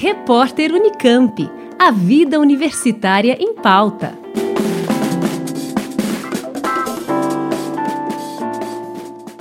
Repórter Unicamp. A vida universitária em pauta.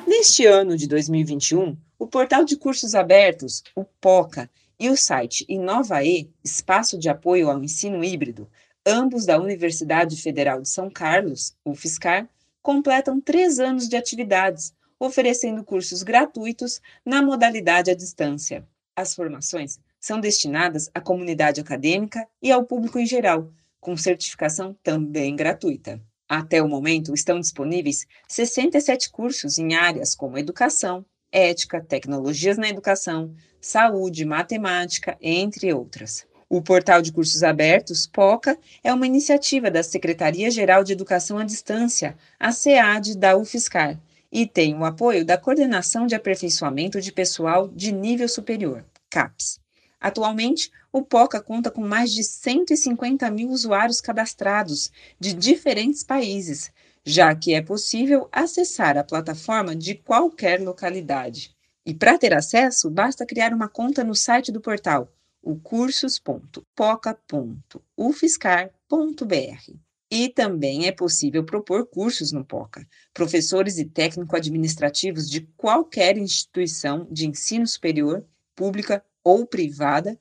Neste ano de 2021, o portal de cursos abertos, o POCA, e o site Inovae, Espaço de Apoio ao Ensino Híbrido, ambos da Universidade Federal de São Carlos, UFSCar, completam três anos de atividades, oferecendo cursos gratuitos na modalidade à distância. As formações são destinadas à comunidade acadêmica e ao público em geral, com certificação também gratuita. Até o momento, estão disponíveis 67 cursos em áreas como educação, ética, tecnologias na educação, saúde, matemática, entre outras. O Portal de Cursos Abertos, POCA, é uma iniciativa da Secretaria-Geral de Educação à Distância, a SEAD da UFSCar, e tem o apoio da Coordenação de Aperfeiçoamento de Pessoal de Nível Superior, CAPES. Atualmente, o POCA conta com mais de 150 mil usuários cadastrados de diferentes países, já que é possível acessar a plataforma de qualquer localidade. E para ter acesso, basta criar uma conta no site do portal, o cursos.poca.ufscar.br. E também é possível propor cursos no POCA. Professores e técnico-administrativos de qualquer instituição de ensino superior, pública ou privada,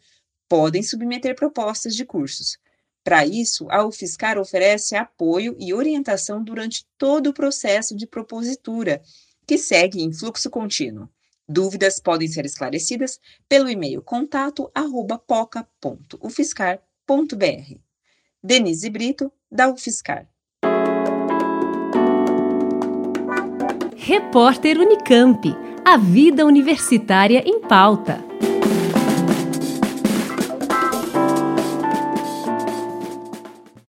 podem submeter propostas de cursos. Para isso, a UFSCar oferece apoio e orientação durante todo o processo de propositura, que segue em fluxo contínuo. Dúvidas podem ser esclarecidas pelo e-mail contato@poca.ufscar.br. Denise Brito, da UFSCar. Repórter Unicamp. A vida universitária em pauta.